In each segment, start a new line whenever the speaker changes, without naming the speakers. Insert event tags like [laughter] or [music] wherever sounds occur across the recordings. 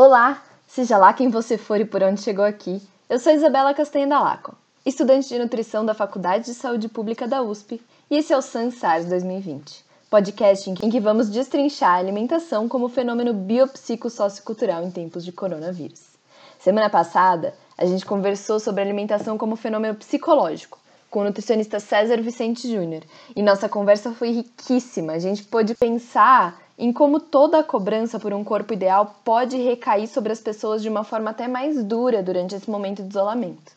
Olá, seja lá quem você for e por onde chegou aqui. Eu sou Isabela Castanha Dalaco, estudante de nutrição da Faculdade de Saúde Pública da USP, e esse é o SANSARS 2020, podcast em que vamos destrinchar a alimentação como fenômeno biopsicossociocultural em tempos de coronavírus. Semana passada, a gente conversou sobre alimentação como fenômeno psicológico, com o nutricionista César Vicente Júnior, e nossa conversa foi riquíssima. A gente pôde pensar em como toda a cobrança por um corpo ideal pode recair sobre as pessoas de uma forma até mais dura durante esse momento de isolamento.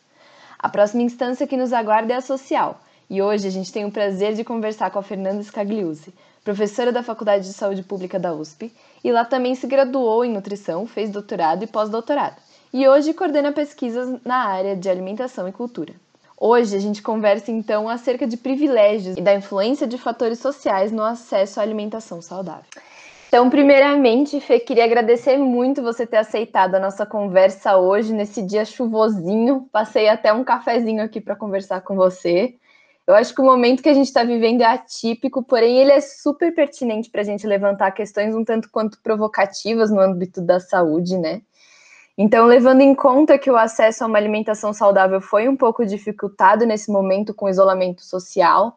A próxima instância que nos aguarda é a social, e hoje a gente tem o prazer de conversar com a Fernanda Scagliuzzi, professora da Faculdade de Saúde Pública da USP, e lá também se graduou em nutrição, fez doutorado e pós-doutorado, e hoje coordena pesquisas na área de alimentação e cultura. Hoje a gente conversa então acerca de privilégios e da influência de fatores sociais no acesso à alimentação saudável. Então, primeiramente, Fê, queria agradecer muito você ter aceitado a nossa conversa hoje, nesse dia chuvosinho. Passei até um cafezinho aqui para conversar com você. Eu acho que o momento que a gente está vivendo é atípico, porém ele é super pertinente para a gente levantar questões um tanto quanto provocativas no âmbito da saúde, né? Então, levando em conta que o acesso a uma alimentação saudável foi um pouco dificultado nesse momento com o isolamento social,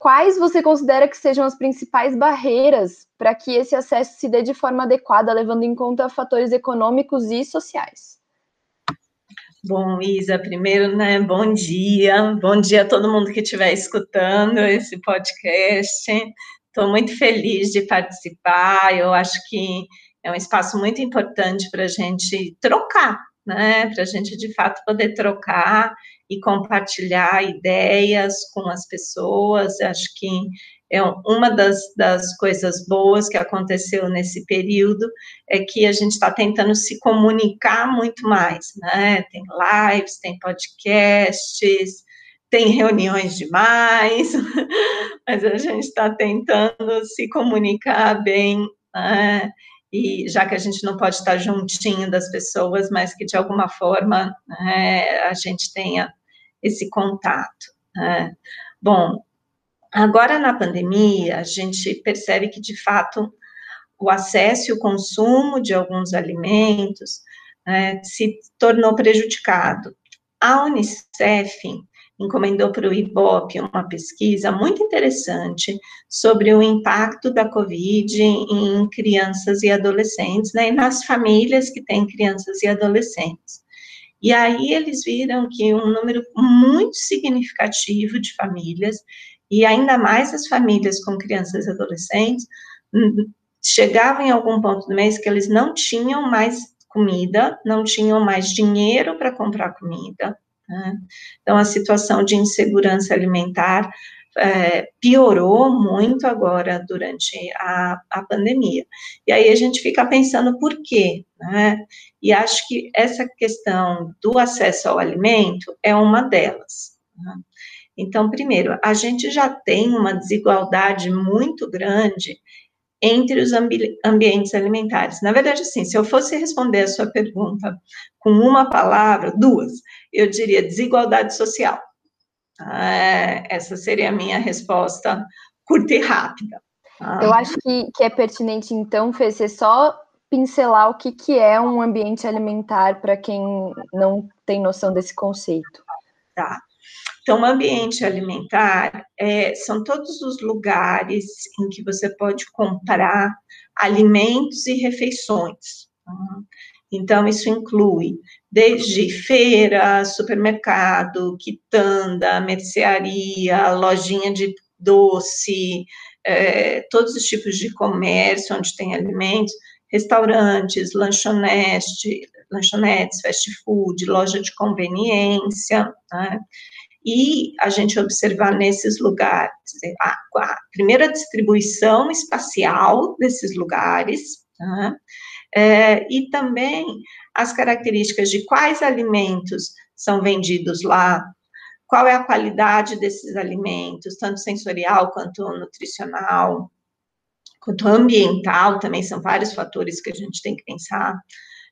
quais você considera que sejam as principais barreiras para que esse acesso se dê de forma adequada, levando em conta fatores econômicos e sociais?
Bom, Isa, primeiro, né, bom dia, bom dia a todo mundo que estiver escutando esse podcast. Estou muito feliz de participar. Eu acho que é um espaço muito importante para a gente trocar, né? Para a gente de fato poder trocar e compartilhar ideias com as pessoas. Acho que é uma das, das coisas boas que aconteceu nesse período é que a gente está tentando se comunicar muito mais, né? Tem lives, tem podcasts, tem reuniões demais, [laughs] mas a gente está tentando se comunicar bem, né? e já que a gente não pode estar juntinho das pessoas, mas que de alguma forma né, a gente tenha esse contato. Né? Bom, agora na pandemia, a gente percebe que, de fato, o acesso e o consumo de alguns alimentos né, se tornou prejudicado. A Unicef encomendou para o IBOP uma pesquisa muito interessante sobre o impacto da Covid em crianças e adolescentes, né, e nas famílias que têm crianças e adolescentes. E aí eles viram que um número muito significativo de famílias, e ainda mais as famílias com crianças e adolescentes, hum, chegavam em algum ponto do mês que eles não tinham mais comida, não tinham mais dinheiro para comprar comida. Né? Então, a situação de insegurança alimentar é, piorou muito agora durante a, a pandemia. E aí a gente fica pensando por quê, né? E acho que essa questão do acesso ao alimento é uma delas. Né? Então, primeiro, a gente já tem uma desigualdade muito grande entre os ambi ambientes alimentares. Na verdade, assim, se eu fosse responder a sua pergunta com uma palavra, duas, eu diria desigualdade social. É, essa seria a minha resposta curta e rápida.
Ah. Eu acho que, que é pertinente, então, Fê, você só pincelar o que, que é um ambiente alimentar para quem não tem noção desse conceito.
Tá. Então, o ambiente alimentar é, são todos os lugares em que você pode comprar alimentos e refeições. Tá? Então, isso inclui desde feira, supermercado, quitanda, mercearia, lojinha de doce, é, todos os tipos de comércio onde tem alimentos, restaurantes, lanchonetes, lanchonetes, fast food, loja de conveniência, né? E a gente observar nesses lugares a, a primeira distribuição espacial desses lugares, né? É, e também as características de quais alimentos são vendidos lá, qual é a qualidade desses alimentos, tanto sensorial quanto nutricional, quanto ambiental, também são vários fatores que a gente tem que pensar.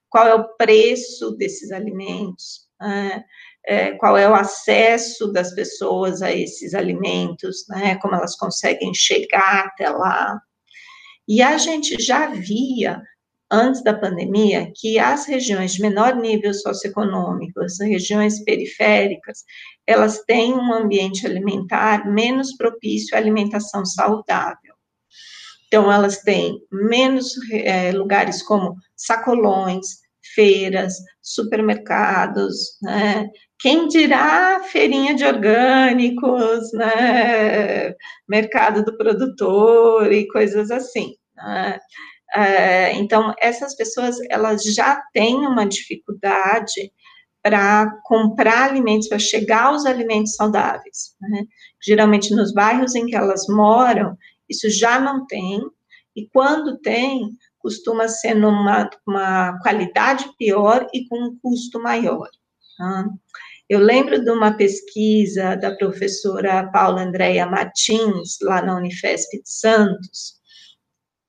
Qual é o preço desses alimentos? É, é, qual é o acesso das pessoas a esses alimentos, né, como elas conseguem chegar até lá. E a gente já via antes da pandemia, que as regiões de menor nível socioeconômico, as regiões periféricas, elas têm um ambiente alimentar menos propício à alimentação saudável. Então, elas têm menos é, lugares como sacolões, feiras, supermercados, né? Quem dirá feirinha de orgânicos, né? Mercado do produtor e coisas assim. Né? É, então, essas pessoas, elas já têm uma dificuldade para comprar alimentos, para chegar aos alimentos saudáveis. Né? Geralmente, nos bairros em que elas moram, isso já não tem, e quando tem, costuma ser numa uma qualidade pior e com um custo maior. Tá? Eu lembro de uma pesquisa da professora Paula Andréia Martins, lá na Unifesp de Santos,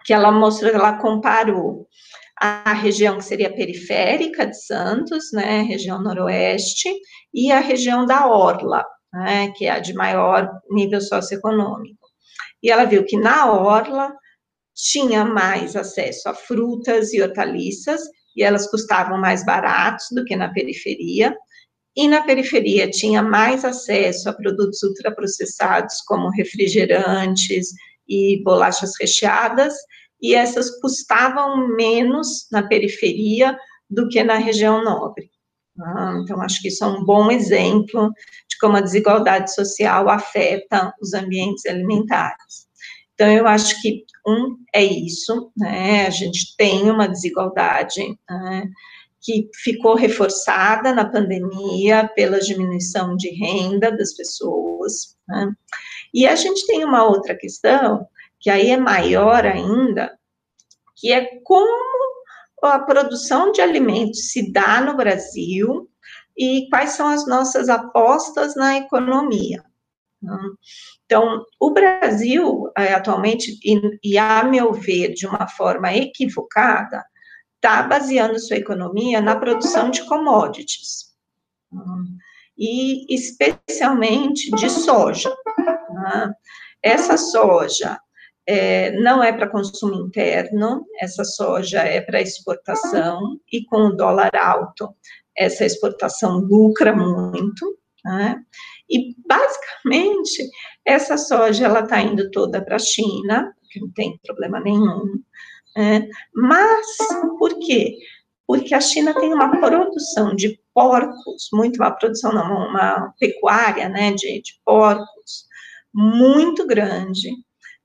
que ela mostrou, ela comparou a região que seria periférica de Santos, né, região noroeste, e a região da Orla, né, que é a de maior nível socioeconômico. E ela viu que na Orla tinha mais acesso a frutas e hortaliças, e elas custavam mais baratos do que na periferia, e na periferia tinha mais acesso a produtos ultraprocessados, como refrigerantes e bolachas recheadas, e essas custavam menos na periferia do que na região nobre. Ah, então, acho que isso é um bom exemplo de como a desigualdade social afeta os ambientes alimentares. Então, eu acho que, um, é isso, né, a gente tem uma desigualdade né, que ficou reforçada na pandemia pela diminuição de renda das pessoas, né, e a gente tem uma outra questão, que aí é maior ainda, que é como a produção de alimentos se dá no Brasil e quais são as nossas apostas na economia. Né? Então, o Brasil, é, atualmente, e, a meu ver, de uma forma equivocada, está baseando sua economia na produção de commodities, e especialmente de soja. Né? Essa soja é, não é para consumo interno, essa soja é para exportação, e com o dólar alto, essa exportação lucra muito, né? E, basicamente, essa soja, ela está indo toda para a China, que não tem problema nenhum, né? mas, por quê? Porque a China tem uma produção de porcos, muito, uma produção, não, uma pecuária, né, de, de porcos, muito grande,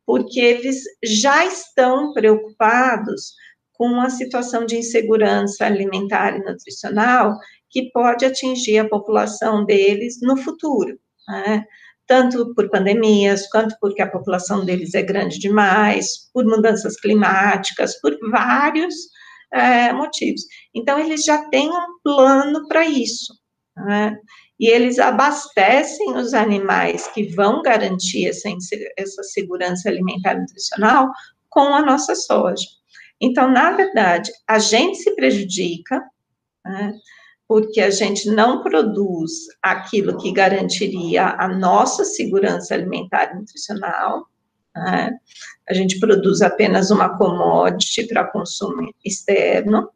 porque eles já estão preocupados com a situação de insegurança alimentar e nutricional que pode atingir a população deles no futuro, né? tanto por pandemias, quanto porque a população deles é grande demais, por mudanças climáticas, por vários é, motivos. Então, eles já têm um plano para isso, né? E eles abastecem os animais que vão garantir essa, essa segurança alimentar e nutricional com a nossa soja. Então, na verdade, a gente se prejudica, né? porque a gente não produz aquilo que garantiria a nossa segurança alimentar e nutricional, né? a gente produz apenas uma commodity para consumo externo,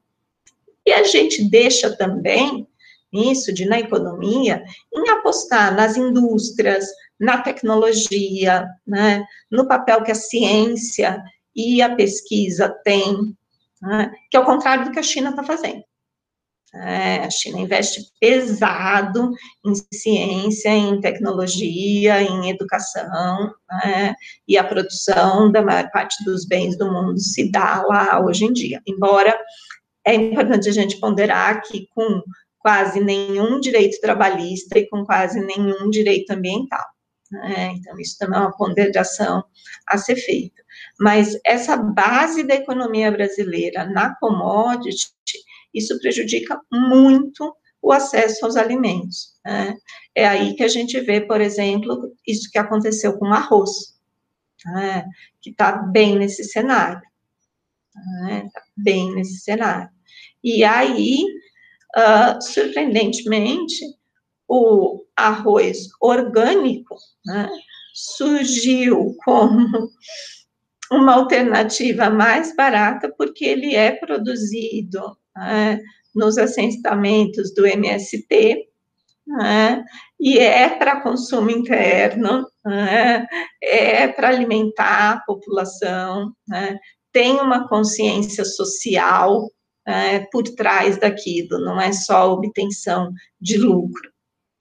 e a gente deixa também isso de na economia em apostar nas indústrias, na tecnologia, né? no papel que a ciência e a pesquisa têm, né? que é o contrário do que a China está fazendo. É, a China investe pesado em ciência, em tecnologia, em educação, né, e a produção da maior parte dos bens do mundo se dá lá hoje em dia. Embora é importante a gente ponderar que com quase nenhum direito trabalhista e com quase nenhum direito ambiental. Né, então, isso também é uma ponderação a ser feita. Mas essa base da economia brasileira na commodity isso prejudica muito o acesso aos alimentos. Né? É aí que a gente vê, por exemplo, isso que aconteceu com o arroz, né? que está bem nesse cenário. Né? Tá bem nesse cenário. E aí, uh, surpreendentemente, o arroz orgânico né, surgiu como uma alternativa mais barata, porque ele é produzido é, nos assentamentos do MST, é, e é para consumo interno, é, é para alimentar a população, né, tem uma consciência social é, por trás daquilo, não é só obtenção de lucro.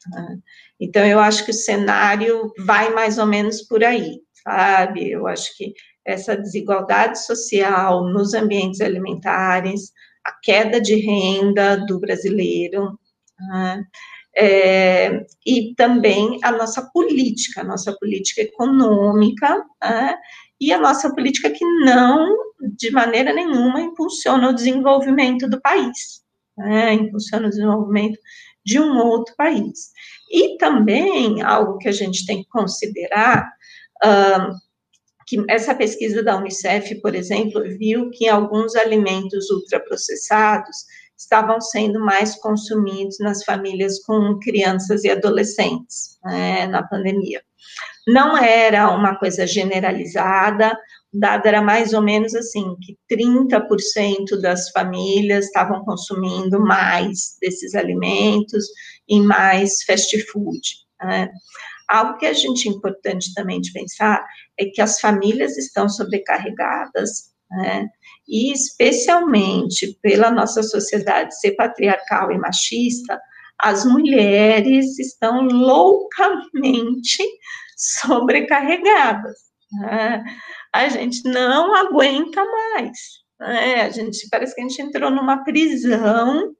Né. Então, eu acho que o cenário vai mais ou menos por aí, sabe? Eu acho que essa desigualdade social nos ambientes alimentares, a queda de renda do brasileiro, né? é, e também a nossa política, a nossa política econômica, né? e a nossa política que não, de maneira nenhuma, impulsiona o desenvolvimento do país, né? impulsiona o desenvolvimento de um outro país. E também, algo que a gente tem que considerar, uh, que essa pesquisa da Unicef, por exemplo, viu que alguns alimentos ultraprocessados estavam sendo mais consumidos nas famílias com crianças e adolescentes né, na pandemia. Não era uma coisa generalizada, o dado era mais ou menos assim, que 30% das famílias estavam consumindo mais desses alimentos e mais fast food. Né? Algo que a gente é importante também de pensar é que as famílias estão sobrecarregadas, né? E especialmente pela nossa sociedade ser patriarcal e machista, as mulheres estão loucamente sobrecarregadas. Né? A gente não aguenta mais. Né? A gente parece que a gente entrou numa prisão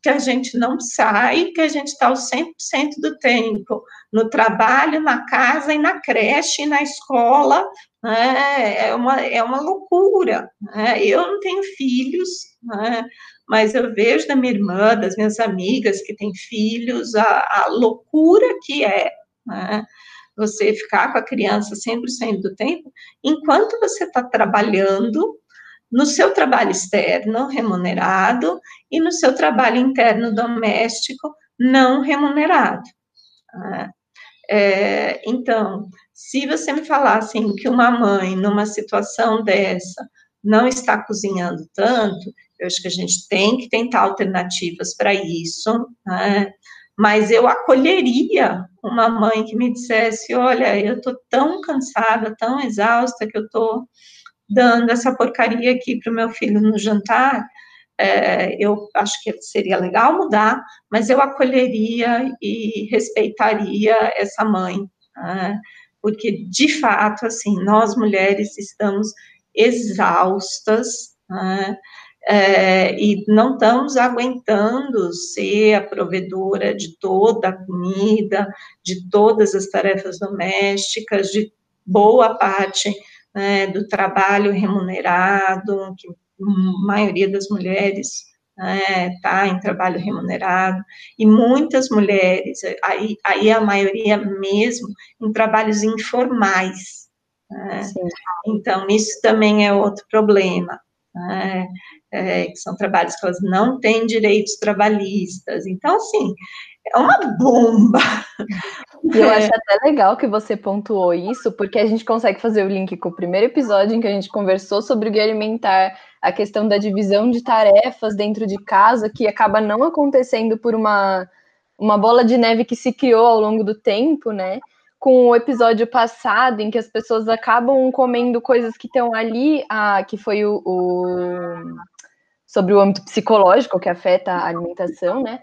que a gente não sai, que a gente está o 100% do tempo no trabalho, na casa e na creche, e na escola, né? é, uma, é uma loucura. Né? Eu não tenho filhos, né? mas eu vejo da minha irmã, das minhas amigas que têm filhos, a, a loucura que é né? Você ficar com a criança 100% do tempo, enquanto você está trabalhando, no seu trabalho externo remunerado e no seu trabalho interno doméstico não remunerado. Né? É, então, se você me falar assim que uma mãe numa situação dessa não está cozinhando tanto, eu acho que a gente tem que tentar alternativas para isso, né? Mas eu acolheria uma mãe que me dissesse, olha, eu estou tão cansada, tão exausta que eu estou dando essa porcaria aqui para o meu filho no jantar, é, eu acho que seria legal mudar, mas eu acolheria e respeitaria essa mãe, né? porque de fato, assim, nós mulheres estamos exaustas, né? É, e não estamos aguentando ser a provedora de toda a comida, de todas as tarefas domésticas, de boa parte né, do trabalho remunerado, que a maioria das mulheres está né, em trabalho remunerado, e muitas mulheres, aí, aí a maioria mesmo, em trabalhos informais. Né? Então, isso também é outro problema. Né? É, que são trabalhos que elas não têm direitos trabalhistas. Então, assim, é uma bomba.
Eu acho até legal que você pontuou isso, porque a gente consegue fazer o link com o primeiro episódio em que a gente conversou sobre o guia alimentar, a questão da divisão de tarefas dentro de casa, que acaba não acontecendo por uma, uma bola de neve que se criou ao longo do tempo, né? Com o episódio passado, em que as pessoas acabam comendo coisas que estão ali, a, que foi o, o sobre o âmbito psicológico que afeta a alimentação, né?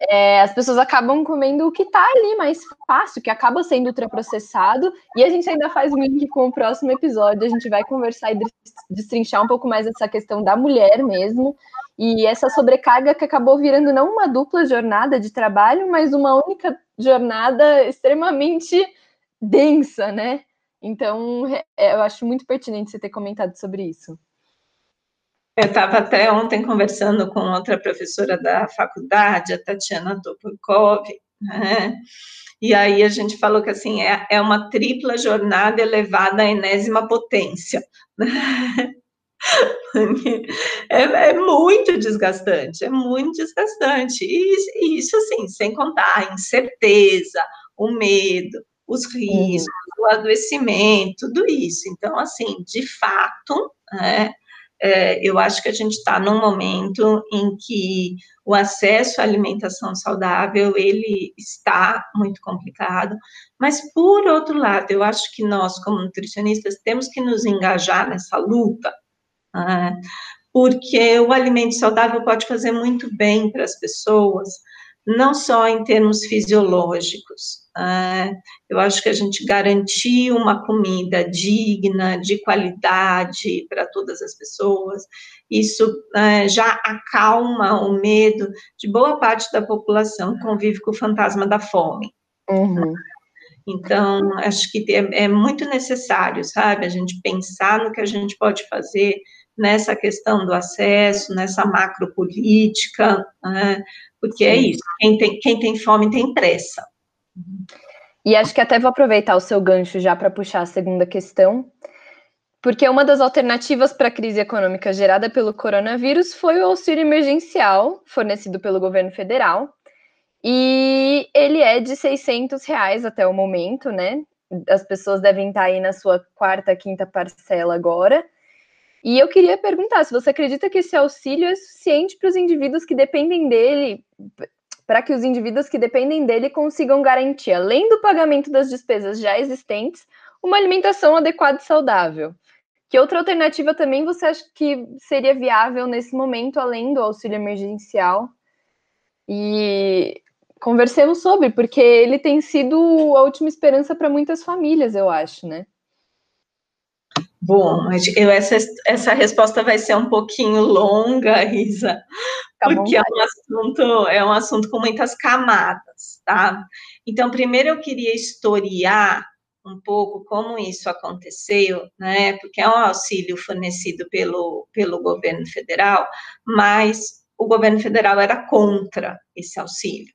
é, as pessoas acabam comendo o que está ali mais fácil, que acaba sendo ultraprocessado, e a gente ainda faz um link com o próximo episódio, a gente vai conversar e destrinchar um pouco mais essa questão da mulher mesmo, e essa sobrecarga que acabou virando não uma dupla jornada de trabalho, mas uma única jornada extremamente densa, né? Então, é, eu acho muito pertinente você ter comentado sobre isso.
Eu estava até ontem conversando com outra professora da faculdade, a Tatiana Topurkov, né? E aí a gente falou que assim é, é uma tripla jornada elevada à enésima potência. Né? [laughs] É, é, muito desgastante, é muito desgastante. E, e, isso assim, sem contar a incerteza, o medo, os riscos, uhum. o adoecimento, tudo isso. Então, assim, de fato, né, é, eu acho que a gente está num momento em que o acesso à alimentação saudável ele está muito complicado, mas por outro lado, eu acho que nós como nutricionistas temos que nos engajar nessa luta, né, porque o alimento saudável pode fazer muito bem para as pessoas, não só em termos fisiológicos. É, eu acho que a gente garantir uma comida digna, de qualidade para todas as pessoas, isso é, já acalma o medo de boa parte da população que convive com o fantasma da fome. Uhum. Então, acho que é, é muito necessário, sabe, a gente pensar no que a gente pode fazer nessa questão do acesso, nessa macropolítica, né? Porque é isso, quem tem, quem tem fome tem pressa.
E acho que até vou aproveitar o seu gancho já para puxar a segunda questão, porque uma das alternativas para a crise econômica gerada pelo coronavírus foi o auxílio emergencial fornecido pelo governo federal, e ele é de 600 reais até o momento, né? As pessoas devem estar aí na sua quarta, quinta parcela agora. E eu queria perguntar se você acredita que esse auxílio é suficiente para os indivíduos que dependem dele, para que os indivíduos que dependem dele consigam garantir, além do pagamento das despesas já existentes, uma alimentação adequada e saudável. Que outra alternativa também você acha que seria viável nesse momento, além do auxílio emergencial? E conversemos sobre, porque ele tem sido a última esperança para muitas famílias, eu acho, né?
Bom, eu, essa, essa resposta vai ser um pouquinho longa, Isa, tá porque é um, assunto, é um assunto com muitas camadas, tá? Então, primeiro eu queria historiar um pouco como isso aconteceu, né? Porque é um auxílio fornecido pelo, pelo governo federal, mas o governo federal era contra esse auxílio.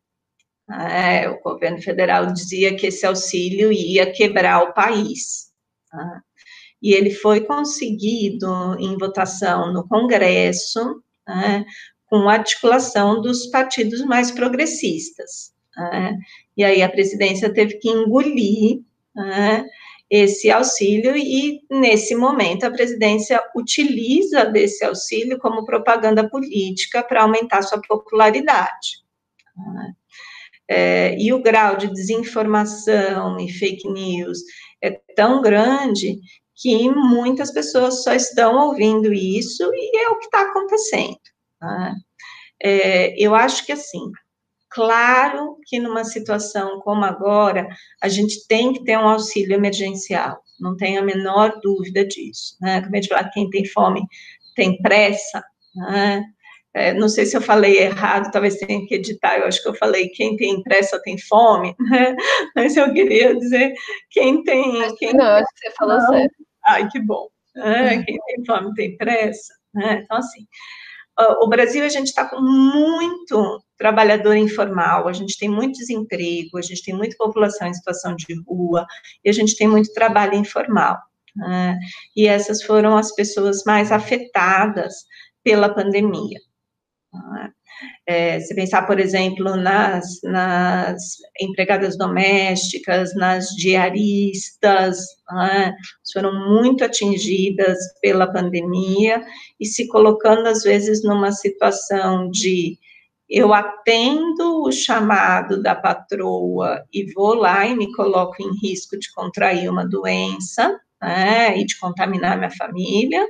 Né? O governo federal dizia que esse auxílio ia quebrar o país. Né? E ele foi conseguido em votação no Congresso, né, com articulação dos partidos mais progressistas. Né, e aí a presidência teve que engolir né, esse auxílio, e nesse momento a presidência utiliza desse auxílio como propaganda política para aumentar sua popularidade. Né. É, e o grau de desinformação e fake news é tão grande que muitas pessoas só estão ouvindo isso e é o que está acontecendo. Né? É, eu acho que assim, claro que numa situação como agora, a gente tem que ter um auxílio emergencial, não tenho a menor dúvida disso. Né? Como a gente fala, quem tem fome tem pressa, né? É, não sei se eu falei errado, talvez tenha que editar, eu acho que eu falei quem tem pressa tem fome, né? [laughs] mas eu queria dizer quem tem... Quem
não, acho que você falou certo.
Ai, que bom. É, quem tem fome tem pressa. Né? Então, assim, o Brasil, a gente está com muito trabalhador informal, a gente tem muito desemprego, a gente tem muita população em situação de rua, e a gente tem muito trabalho informal. Né? E essas foram as pessoas mais afetadas pela pandemia. Né? É, se pensar, por exemplo, nas, nas empregadas domésticas, nas diaristas, né, foram muito atingidas pela pandemia e se colocando, às vezes, numa situação de eu atendo o chamado da patroa e vou lá e me coloco em risco de contrair uma doença né, e de contaminar minha família,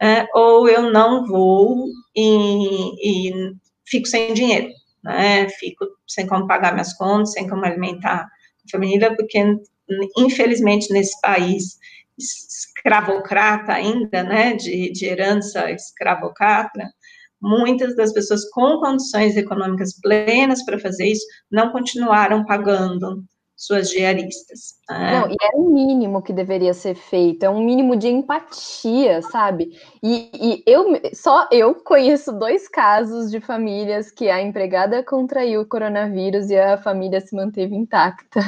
é, ou eu não vou e, e fico sem dinheiro, né? Fico sem como pagar minhas contas, sem como alimentar a família, porque infelizmente nesse país escravocrata ainda, né, de, de herança escravocrata, muitas das pessoas com condições econômicas plenas para fazer isso não continuaram pagando suas diaristas.
Né? Não, e é o mínimo que deveria ser feito, é um mínimo de empatia, sabe? E, e, eu só eu conheço dois casos de famílias que a empregada contraiu o coronavírus e a família se manteve intacta.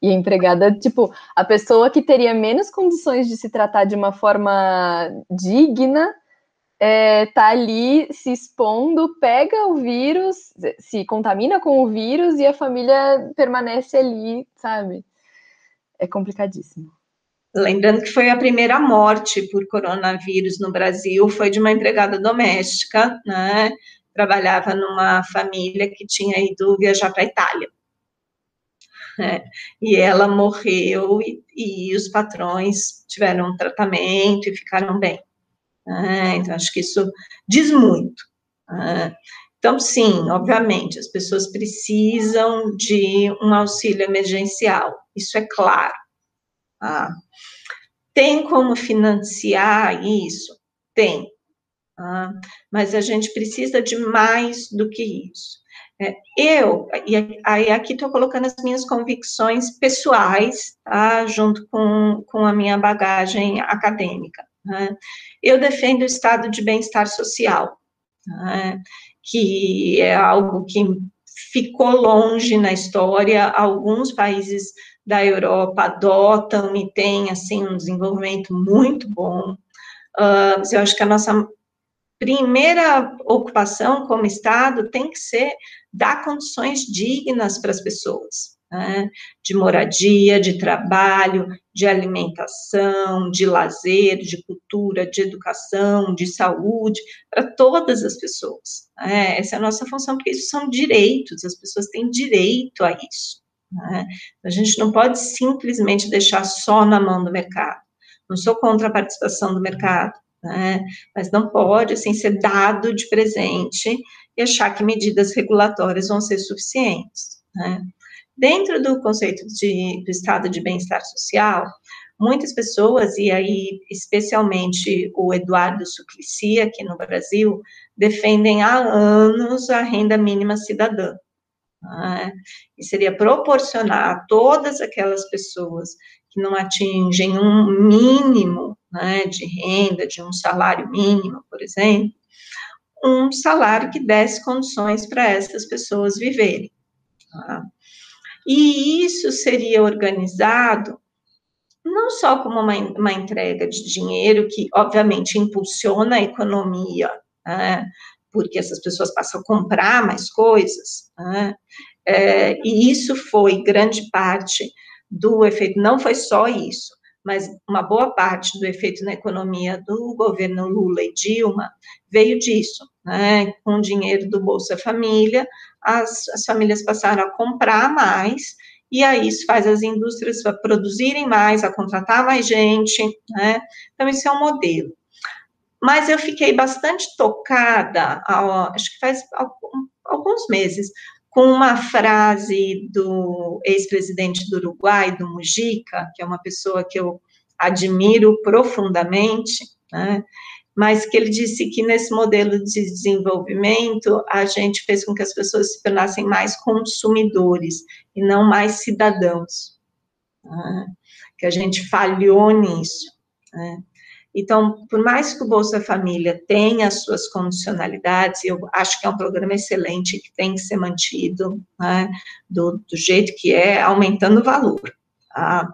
E a empregada, tipo, a pessoa que teria menos condições de se tratar de uma forma digna é, tá ali se expondo, pega o vírus, se contamina com o vírus e a família permanece ali, sabe? é complicadíssimo.
Lembrando que foi a primeira morte por coronavírus no Brasil, foi de uma empregada doméstica, né? Trabalhava numa família que tinha ido viajar para a Itália. É, e ela morreu e, e, os patrões tiveram um tratamento e ficaram bem. É, então, acho que isso diz muito. É, então, sim, obviamente, as pessoas precisam de um auxílio emergencial, isso é claro. Ah, tem como financiar isso? Tem. Ah, mas a gente precisa de mais do que isso. É, eu, e aí aqui estou colocando as minhas convicções pessoais, tá, junto com, com a minha bagagem acadêmica. Né? Eu defendo o estado de bem-estar social, né? que é algo que ficou longe na história, alguns países da Europa adotam e têm, assim, um desenvolvimento muito bom. Uh, eu acho que a nossa primeira ocupação como Estado tem que ser dar condições dignas para as pessoas, né? de moradia, de trabalho, de alimentação, de lazer, de cultura, de educação, de saúde, para todas as pessoas. Né? Essa é a nossa função, porque isso são direitos, as pessoas têm direito a isso. Né? A gente não pode simplesmente deixar só na mão do mercado. Não sou contra a participação do mercado, né? mas não pode assim ser dado de presente e achar que medidas regulatórias vão ser suficientes. Né? Dentro do conceito de, do estado de bem-estar social, muitas pessoas, e aí especialmente o Eduardo Suplicy aqui no Brasil, defendem há anos a renda mínima cidadã. Né? E seria proporcionar a todas aquelas pessoas que não atingem um mínimo né, de renda, de um salário mínimo, por exemplo, um salário que desse condições para essas pessoas viverem. Tá? E isso seria organizado não só como uma, uma entrega de dinheiro, que obviamente impulsiona a economia, né, porque essas pessoas passam a comprar mais coisas, né? é, e isso foi grande parte do efeito, não foi só isso, mas uma boa parte do efeito na economia do governo Lula e Dilma veio disso, né? Com o dinheiro do Bolsa Família, as, as famílias passaram a comprar mais, e aí isso faz as indústrias produzirem mais, a contratar mais gente, né? Então, isso é um modelo. Mas eu fiquei bastante tocada, acho que faz alguns meses, com uma frase do ex-presidente do Uruguai, do Mujica, que é uma pessoa que eu admiro profundamente, né? mas que ele disse que nesse modelo de desenvolvimento a gente fez com que as pessoas se tornassem mais consumidores e não mais cidadãos, né? que a gente falhou nisso. Né? Então, por mais que o Bolsa Família tenha as suas condicionalidades, eu acho que é um programa excelente que tem que ser mantido né, do, do, jeito que é, aumentando o valor. Tá?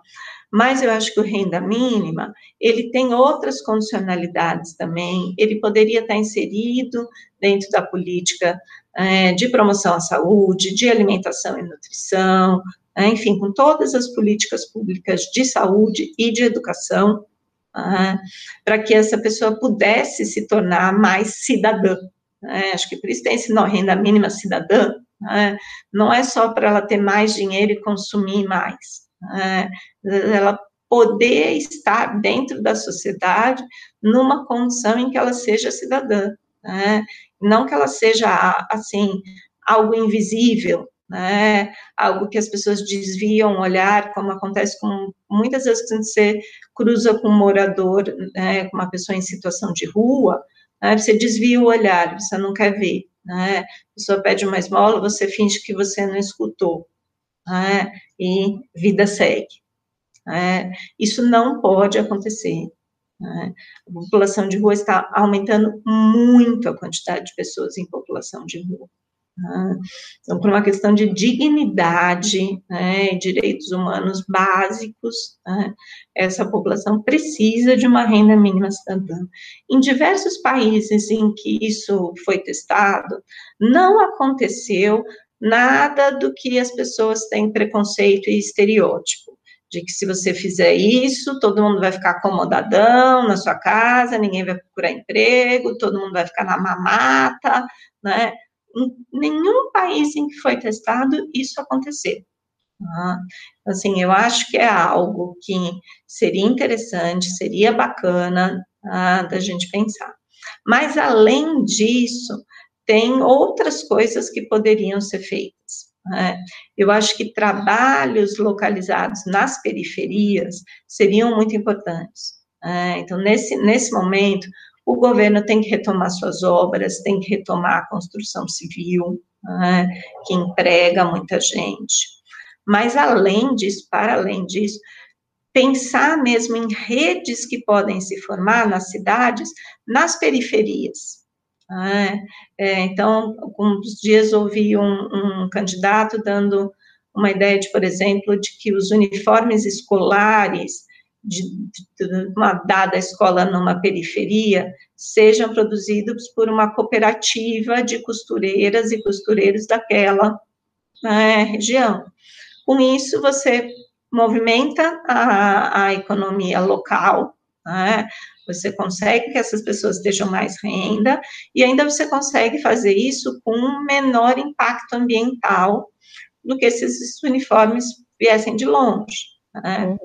Mas eu acho que o renda mínima, ele tem outras condicionalidades também, ele poderia estar inserido dentro da política é, de promoção à saúde, de alimentação e nutrição, é, enfim, com todas as políticas públicas de saúde e de educação, para que essa pessoa pudesse se tornar mais cidadã. Né? Acho que por isso tem esse não, renda mínima cidadã, né? não é só para ela ter mais dinheiro e consumir mais, né? ela poder estar dentro da sociedade numa condição em que ela seja cidadã, né? não que ela seja, assim, algo invisível, né, algo que as pessoas desviam o olhar, como acontece com muitas vezes quando você cruza com um morador, né, com uma pessoa em situação de rua, né, você desvia o olhar, você não quer ver, né, a pessoa pede uma esmola, você finge que você não escutou, né, e vida segue. Né, isso não pode acontecer. Né, a população de rua está aumentando muito a quantidade de pessoas em população de rua. Né? Então, por uma questão de dignidade, né, direitos humanos básicos, né, essa população precisa de uma renda mínima cidadã. Em diversos países em que isso foi testado, não aconteceu nada do que as pessoas têm preconceito e estereótipo. de que se você fizer isso, todo mundo vai ficar acomodadão na sua casa, ninguém vai procurar emprego, todo mundo vai ficar na mamata, né? Nenhum país em que foi testado isso aconteceu. Tá? Assim, eu acho que é algo que seria interessante, seria bacana tá, da gente pensar. Mas, além disso, tem outras coisas que poderiam ser feitas. Né? Eu acho que trabalhos localizados nas periferias seriam muito importantes. Né? Então, nesse, nesse momento, o governo tem que retomar suas obras, tem que retomar a construção civil, né? que emprega muita gente. Mas, além disso, para além disso, pensar mesmo em redes que podem se formar nas cidades, nas periferias. É, é, então, alguns dias ouvi um, um, candidato dando uma ideia de, por exemplo, de que os uniformes escolares de, de uma dada escola numa periferia sejam produzidos por uma cooperativa de costureiras e costureiros daquela é, região. Com isso, você movimenta a, a economia local, né? Você consegue que essas pessoas tenham mais renda e ainda você consegue fazer isso com um menor impacto ambiental do que se esses uniformes viessem de longe. Né? Uhum.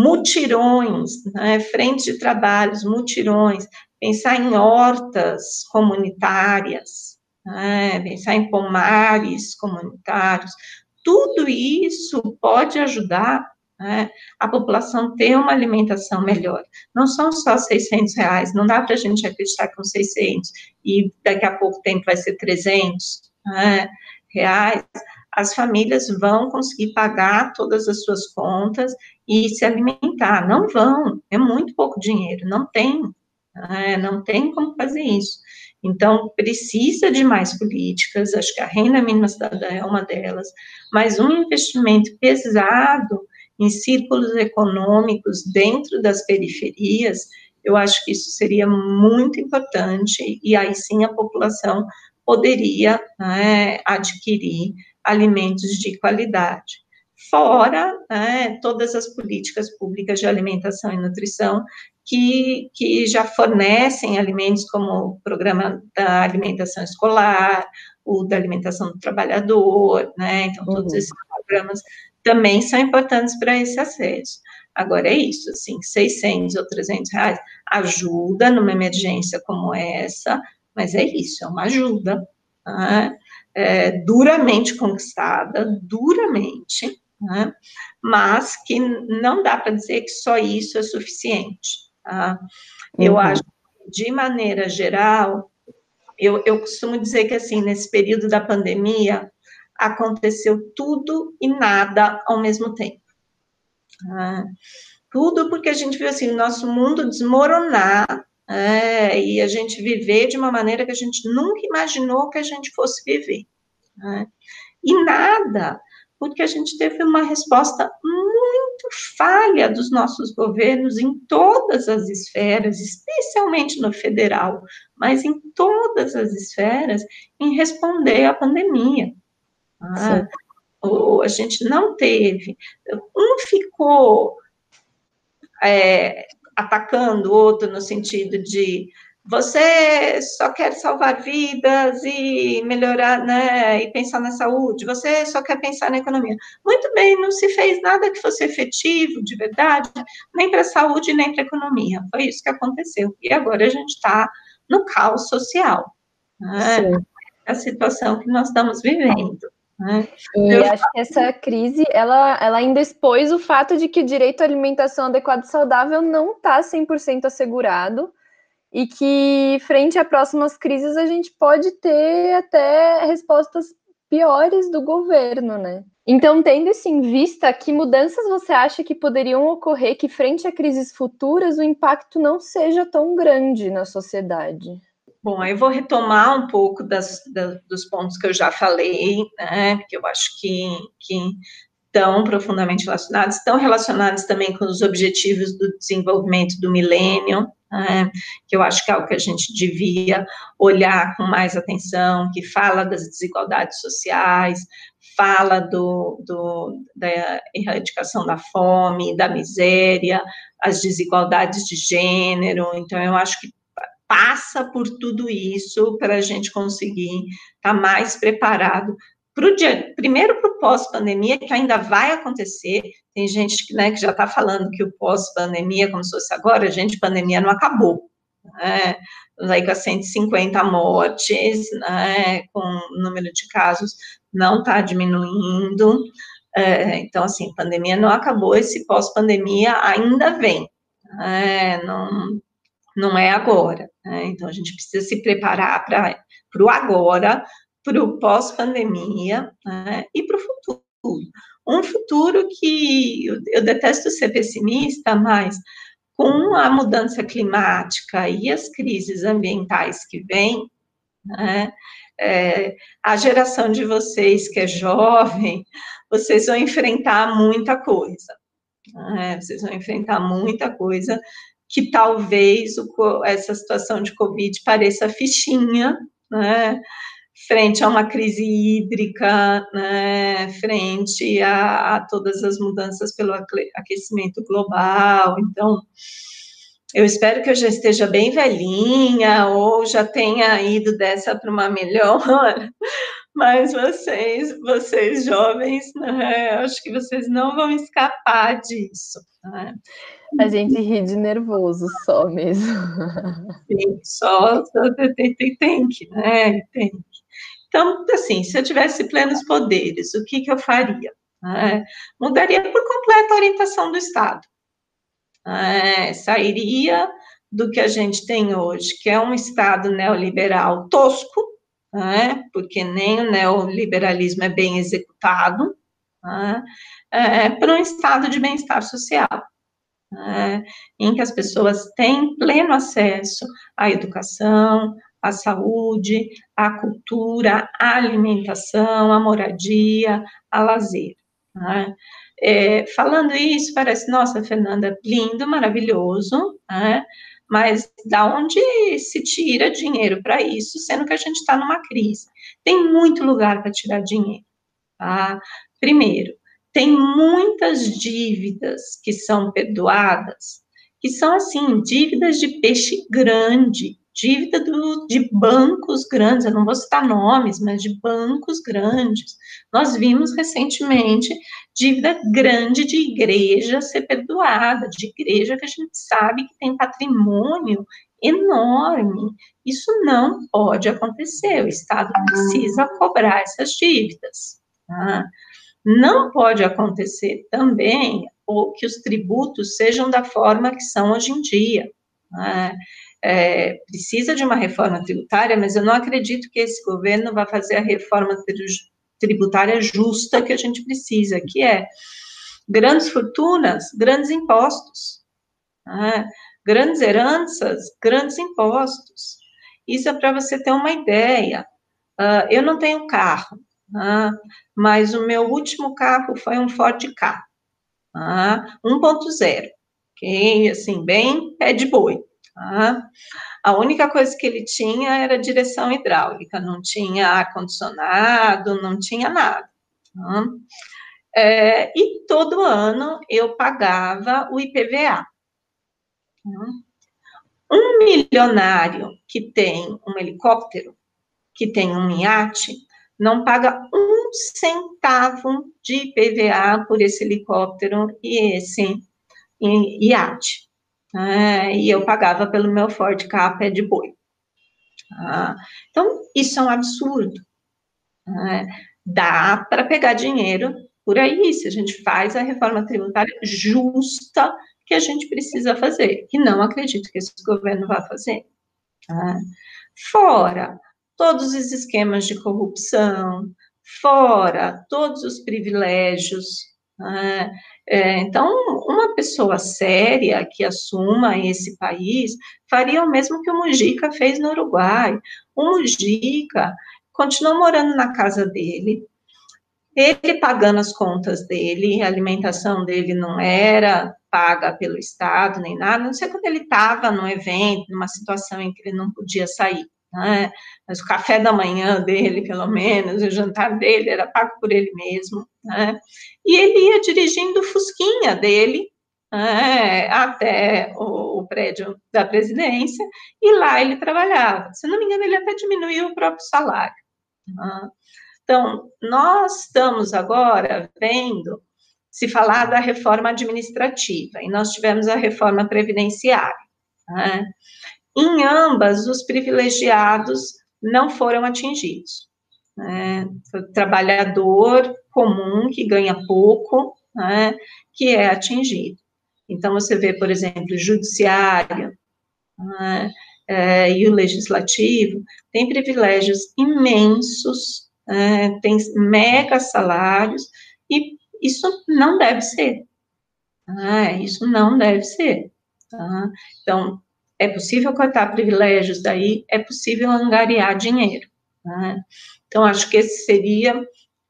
Mutirões, né? frente de trabalhos, mutirões, pensar em hortas comunitárias, né? pensar em pomares comunitários, tudo isso pode ajudar né, a população ter uma alimentação melhor. Não são só 600 reais, não dá para a gente acreditar com 600 e daqui a pouco tempo vai ser 300 né, reais, as famílias vão conseguir pagar todas as suas contas e se alimentar. Não vão, é muito pouco dinheiro, não tem, né, não tem como fazer isso. Então, precisa de mais políticas, acho que a renda mínima cidadã é uma delas, mas um investimento pesado em círculos econômicos dentro das periferias, eu acho que isso seria muito importante, e aí sim a população poderia né, adquirir alimentos de qualidade. Fora né, todas as políticas públicas de alimentação e nutrição que, que já fornecem alimentos, como o programa da alimentação escolar, o da alimentação do trabalhador, né? Então, todos uhum. esses programas também são importantes para esse acesso. Agora, é isso, assim, 600 ou 300 reais ajuda numa emergência como essa, mas é isso, é uma ajuda, tá? é, duramente conquistada, duramente, né? mas que não dá para dizer que só isso é suficiente. Tá? Eu uhum. acho que, de maneira geral, eu, eu costumo dizer que, assim, nesse período da pandemia, aconteceu tudo e nada ao mesmo tempo. Ah, tudo porque a gente viu assim, o nosso mundo desmoronar é, e a gente viver de uma maneira que a gente nunca imaginou que a gente fosse viver. Né? E nada, porque a gente teve uma resposta muito falha dos nossos governos em todas as esferas, especialmente no federal, mas em todas as esferas, em responder à pandemia. Ah, ou a gente não teve. Um ficou é, atacando o outro no sentido de você só quer salvar vidas e melhorar, né, e pensar na saúde, você só quer pensar na economia. Muito bem, não se fez nada que fosse efetivo, de verdade, nem para a saúde, nem para a economia. Foi isso que aconteceu. E agora a gente está no caos social. Né? É a situação que nós estamos vivendo. Né?
E eu... acho que essa crise, ela, ela ainda expôs o fato de que o direito à alimentação adequada e saudável não está 100% assegurado e que, frente a próximas crises, a gente pode ter até respostas piores do governo, né? Então, tendo isso em vista, que mudanças você acha que poderiam ocorrer que, frente a crises futuras, o impacto não seja tão grande na sociedade?
Bom, eu vou retomar um pouco das, das, dos pontos que eu já falei, né, porque eu acho que, que estão profundamente relacionados, estão relacionados também com os objetivos do desenvolvimento do milênio, né, que eu acho que é o que a gente devia olhar com mais atenção, que fala das desigualdades sociais, fala do, do, da erradicação da fome, da miséria, as desigualdades de gênero, então eu acho que passa por tudo isso para a gente conseguir estar tá mais preparado pro dia, primeiro para o pós-pandemia, que ainda vai acontecer. Tem gente né, que já está falando que o pós-pandemia, como se fosse agora, gente, pandemia não acabou. Né? Aí com 150 mortes, né, com o número de casos não está diminuindo. É, então, assim, pandemia não acabou, esse pós-pandemia ainda vem. É, não, não é agora. Né? Então, a gente precisa se preparar para o agora, para o pós-pandemia né, e para o futuro. Um futuro que eu, eu detesto ser pessimista, mas com a mudança climática e as crises ambientais que vêm, né, é, a geração de vocês que é jovem, vocês vão enfrentar muita coisa. Né, vocês vão enfrentar muita coisa que talvez o, essa situação de Covid pareça fichinha, né? Frente a uma crise hídrica, né, frente a, a, todas as mudanças pelo aquecimento global. Então, eu espero que eu já esteja bem velhinha ou já tenha ido dessa para uma melhor. [laughs] Mas vocês, vocês jovens, né, acho que vocês não vão escapar disso. Né?
A gente ri de nervoso só mesmo.
Sim, só, só tem, tem, tem que, né? Tem. Então, assim, se eu tivesse plenos poderes, o que, que eu faria? É, mudaria por completo a orientação do Estado. É, sairia do que a gente tem hoje, que é um Estado neoliberal tosco, é, porque nem o neoliberalismo é bem executado, é, para um Estado de bem-estar social. É, em que as pessoas têm pleno acesso à educação, a saúde, a cultura, a alimentação, a moradia, a lazer. Né? É, falando isso, parece, nossa, Fernanda, lindo, maravilhoso, né? mas da onde se tira dinheiro para isso, sendo que a gente está numa crise? Tem muito lugar para tirar dinheiro. Tá? Primeiro, tem muitas dívidas que são perdoadas, que são, assim, dívidas de peixe grande, dívida do, de bancos grandes, eu não vou citar nomes, mas de bancos grandes. Nós vimos recentemente dívida grande de igreja ser perdoada, de igreja que a gente sabe que tem patrimônio enorme. Isso não pode acontecer, o Estado precisa cobrar essas dívidas. Tá? Não pode acontecer também ou que os tributos sejam da forma que são hoje em dia. Né? É, precisa de uma reforma tributária, mas eu não acredito que esse governo vá fazer a reforma tributária justa que a gente precisa, que é grandes fortunas, grandes impostos, né? grandes heranças, grandes impostos. Isso é para você ter uma ideia. Uh, eu não tenho carro, uh, mas o meu último carro foi um Ford K, uh, 1.0, ok? Assim, bem pé de boi. A única coisa que ele tinha era direção hidráulica, não tinha ar-condicionado, não tinha nada. É, e todo ano eu pagava o IPVA. Um milionário que tem um helicóptero, que tem um iate, não paga um centavo de IPVA por esse helicóptero e esse iate. É, e eu pagava pelo meu Ford Ka pé de boi. Ah, então, isso é um absurdo. É, dá para pegar dinheiro por aí, se a gente faz a reforma tributária justa que a gente precisa fazer, que não acredito que esse governo vá fazer. Tá? Fora todos os esquemas de corrupção, fora todos os privilégios, né? É, então, uma pessoa séria que assuma esse país faria o mesmo que o Mujica fez no Uruguai. O Mujica continuou morando na casa dele, ele pagando as contas dele, a alimentação dele não era paga pelo Estado, nem nada, não sei quando ele estava num evento, numa situação em que ele não podia sair, né? Mas o café da manhã dele, pelo menos, o jantar dele era pago por ele mesmo, né? E ele ia dirigindo o fusquinha dele né, até o, o, prédio da presidência, e lá ele trabalhava. Se não me engano, ele até diminuiu o próprio salário. Né? Então, nós estamos agora vendo se falar da reforma administrativa, e nós tivemos a reforma previdenciária. Né? Em ambas, os privilegiados não foram atingidos. Né? O trabalhador comum, que ganha pouco, né, que é atingido. Então, você vê, por exemplo, o judiciário né, é, e o legislativo tem privilégios imensos, é, tem mega salários, e isso não deve ser. Ah, isso não deve ser. Tá? Então, é possível cortar privilégios, daí é possível angariar dinheiro. Tá? Então, acho que esse seria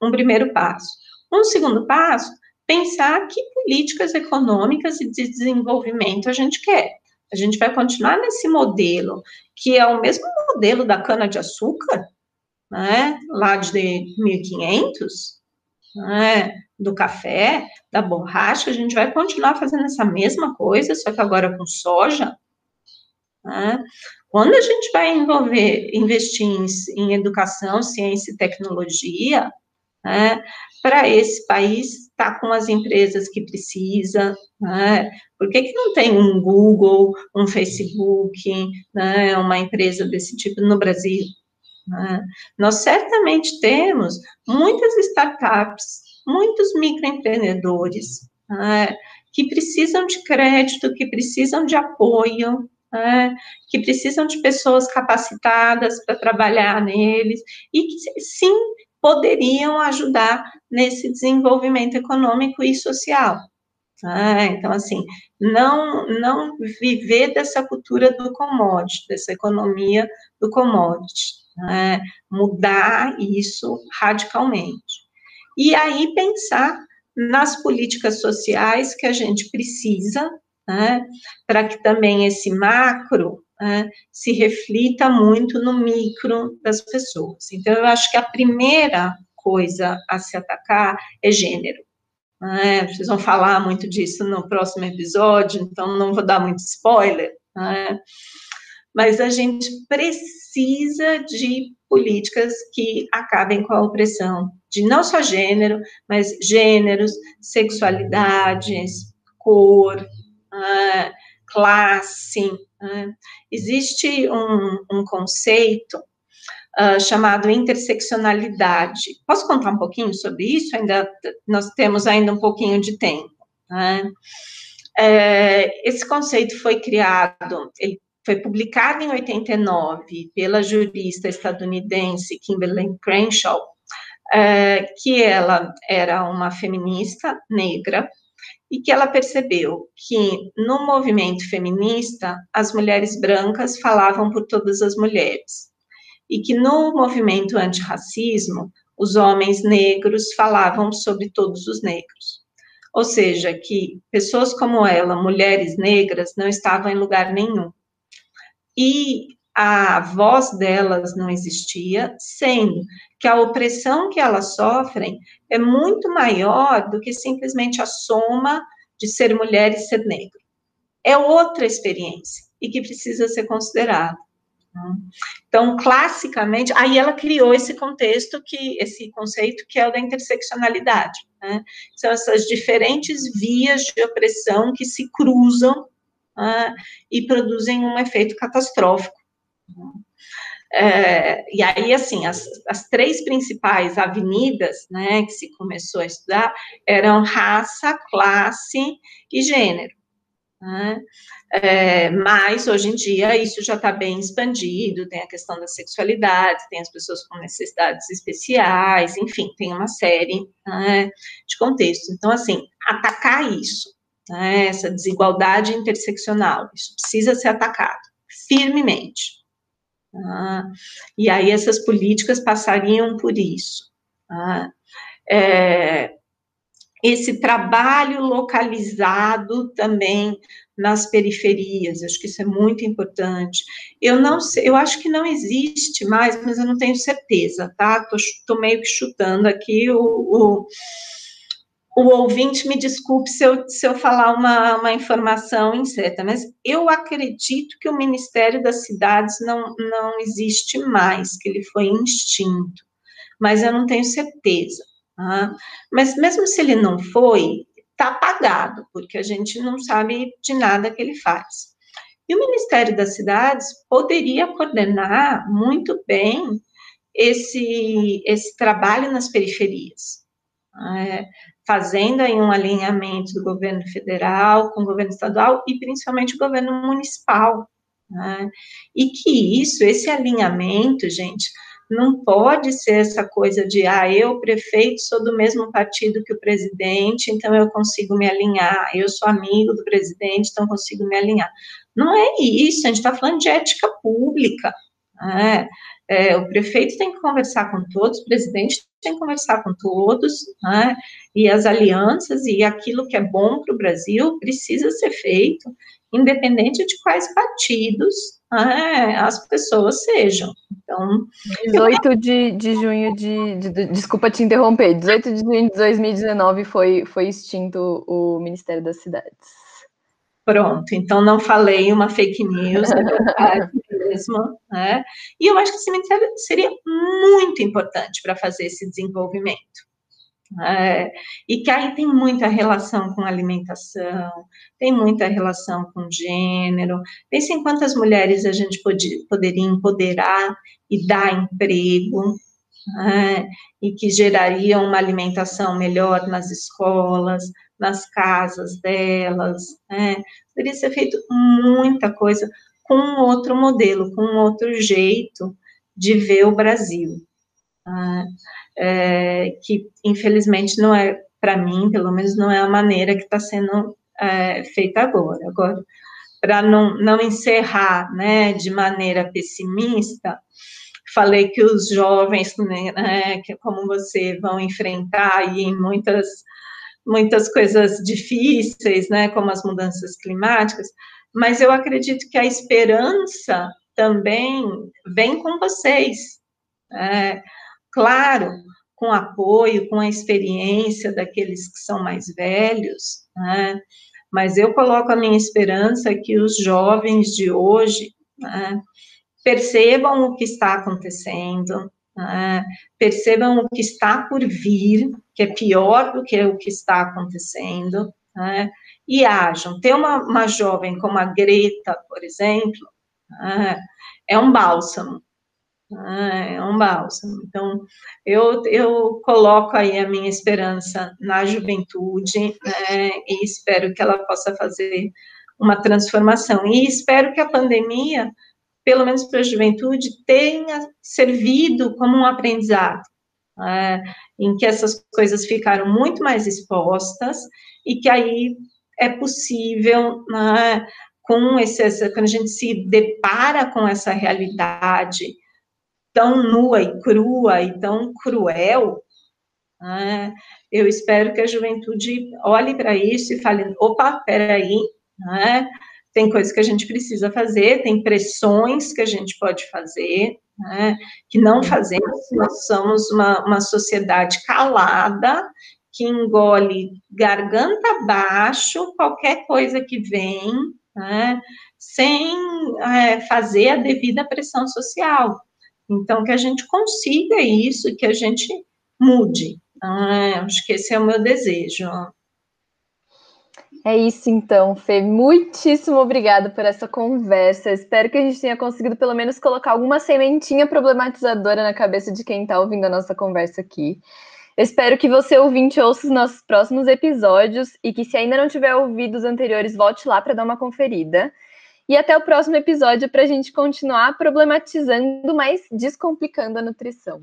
um primeiro passo. Um segundo passo, pensar que políticas econômicas e de desenvolvimento a gente quer. A gente vai continuar nesse modelo, que é o mesmo modelo da cana-de-açúcar, né, lá de 1500, né, do café, da borracha, a gente vai continuar fazendo essa mesma coisa, só que agora com soja. Né? Quando a gente vai envolver, investir em, em educação, ciência e tecnologia, né, para esse país estar tá com as empresas que precisa, né? Por que, que não tem um Google, um Facebook, né, uma empresa desse tipo no Brasil? Né? Nós certamente temos muitas startups, muitos microempreendedores né, que precisam de crédito, que precisam de apoio, né, que precisam de pessoas capacitadas para trabalhar neles e que sim poderiam ajudar nesse desenvolvimento econômico e social. Ah, então, assim, não, não viver dessa cultura do commodity, dessa economia do commodity, né? mudar isso radicalmente. E aí pensar nas políticas sociais que a gente precisa, né? para que também esse macro né, se reflita muito no micro das pessoas. Então, eu acho que a primeira coisa a se atacar é gênero. Né? Vocês vão falar muito disso no próximo episódio, então não vou dar muito spoiler. Né? Mas a gente precisa de políticas que acabem com a opressão de não só gênero, mas gêneros, sexualidades, cor, uh, classe, né? Existe um, um conceito uh, chamado interseccionalidade. Posso contar um pouquinho sobre isso? Ainda nós temos ainda um pouquinho de tempo. Né? É, esse conceito foi criado, ele foi publicado em 89 pela jurista estadunidense Kimberly Crenshaw, é, que ela era uma feminista negra e que ela percebeu que no movimento feminista as mulheres brancas falavam por todas as mulheres e que no movimento antirracismo os homens negros falavam sobre todos os negros. Ou seja, que pessoas como ela, mulheres negras, não estavam em lugar nenhum. E a voz delas não existia, sendo que a opressão que elas sofrem é muito maior do que simplesmente a soma de ser mulher e ser negro. É outra experiência e que precisa ser considerada. Né? Então, classicamente, aí ela criou esse contexto, que esse conceito que é o da interseccionalidade. Né? São essas diferentes vias de opressão que se cruzam uh, e produzem um efeito catastrófico é, e aí, assim, as, as três principais avenidas, né, que se começou a estudar, eram raça, classe e gênero. Né? É, mas hoje em dia isso já está bem expandido, tem a questão da sexualidade, tem as pessoas com necessidades especiais, enfim, tem uma série né, de contextos. Então, assim, atacar isso, né, essa desigualdade interseccional, isso precisa ser atacado firmemente. Ah, e aí essas políticas passariam por isso. Ah, é, esse trabalho localizado também nas periferias, acho que isso é muito importante. Eu não sei, eu acho que não existe mais, mas eu não tenho certeza, tá? Tô meio que chutando aqui o, o, o ouvinte, me desculpe se eu, se eu falar uma, uma informação incerta, mas eu acredito que o Ministério das Cidades não, não existe mais, que ele foi extinto, mas eu não tenho certeza. Tá? Mas mesmo se ele não foi, está apagado, porque a gente não sabe de nada que ele faz. E o Ministério das Cidades poderia coordenar muito bem esse, esse trabalho nas periferias, é, fazendo aí um alinhamento do governo federal com o governo estadual e principalmente o governo municipal. Né? E que isso, esse alinhamento, gente, não pode ser essa coisa de, ah, eu, prefeito, sou do mesmo partido que o presidente, então eu consigo me alinhar, eu sou amigo do presidente, então consigo me alinhar. Não é isso, a gente está falando de ética pública. Né? É, o prefeito tem que conversar com todos, o presidente tem que conversar com todos, né? e as alianças e aquilo que é bom para o Brasil precisa ser feito, independente de quais partidos né, as pessoas sejam. Então,
18 de, de junho de, de, de, Desculpa te interromper. 18 de junho de 2019 foi, foi extinto o Ministério das Cidades.
Pronto, então não falei uma fake news, é [laughs] mesmo, né? E eu acho que esse ministério seria muito importante para fazer esse desenvolvimento. É, e que aí tem muita relação com alimentação, tem muita relação com gênero. Pense em quantas mulheres a gente pode, poderia empoderar e dar emprego, é, e que gerariam uma alimentação melhor nas escolas, nas casas delas. É. Poderia ser feito muita coisa com um outro modelo, com um outro jeito de ver o Brasil. É é, que infelizmente não é, para mim, pelo menos não é a maneira que está sendo é, feita agora. Agora, para não, não encerrar né, de maneira pessimista, falei que os jovens, né, que como você, vão enfrentar aí muitas, muitas coisas difíceis, né, como as mudanças climáticas, mas eu acredito que a esperança também vem com vocês. É, claro, com apoio, com a experiência daqueles que são mais velhos, né? mas eu coloco a minha esperança que os jovens de hoje né, percebam o que está acontecendo, né, percebam o que está por vir, que é pior do que o que está acontecendo, né, e ajam. Ter uma, uma jovem como a Greta, por exemplo, né, é um bálsamo, ah, é um bálsamo. Então, eu, eu coloco aí a minha esperança na juventude né, e espero que ela possa fazer uma transformação. E espero que a pandemia, pelo menos para a juventude, tenha servido como um aprendizado, né, em que essas coisas ficaram muito mais expostas e que aí é possível, né, com esse, quando a gente se depara com essa realidade, tão nua e crua e tão cruel, né? eu espero que a juventude olhe para isso e fale, opa, peraí, né? tem coisas que a gente precisa fazer, tem pressões que a gente pode fazer, né? que não fazemos, nós somos uma, uma sociedade calada, que engole garganta abaixo qualquer coisa que vem, né? sem é, fazer a devida pressão social. Então, que a gente consiga isso, que a gente mude. Ah, acho que esse é o meu desejo.
É isso então, Fê. Muitíssimo obrigada por essa conversa. Espero que a gente tenha conseguido pelo menos colocar alguma sementinha problematizadora na cabeça de quem está ouvindo a nossa conversa aqui. Espero que você, ouvinte, ouça os nossos próximos episódios e que, se ainda não tiver ouvido os anteriores, volte lá para dar uma conferida. E até o próximo episódio para a gente continuar problematizando, mas descomplicando a nutrição.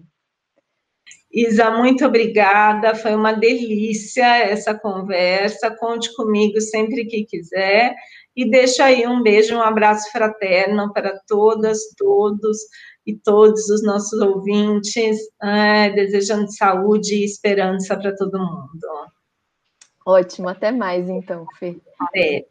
Isa, muito obrigada. Foi uma delícia essa conversa. Conte comigo sempre que quiser. E deixa aí um beijo, um abraço fraterno para todas, todos e todos os nossos ouvintes, é, desejando saúde e esperança para todo mundo.
Ótimo, até mais então, Fê.
Até.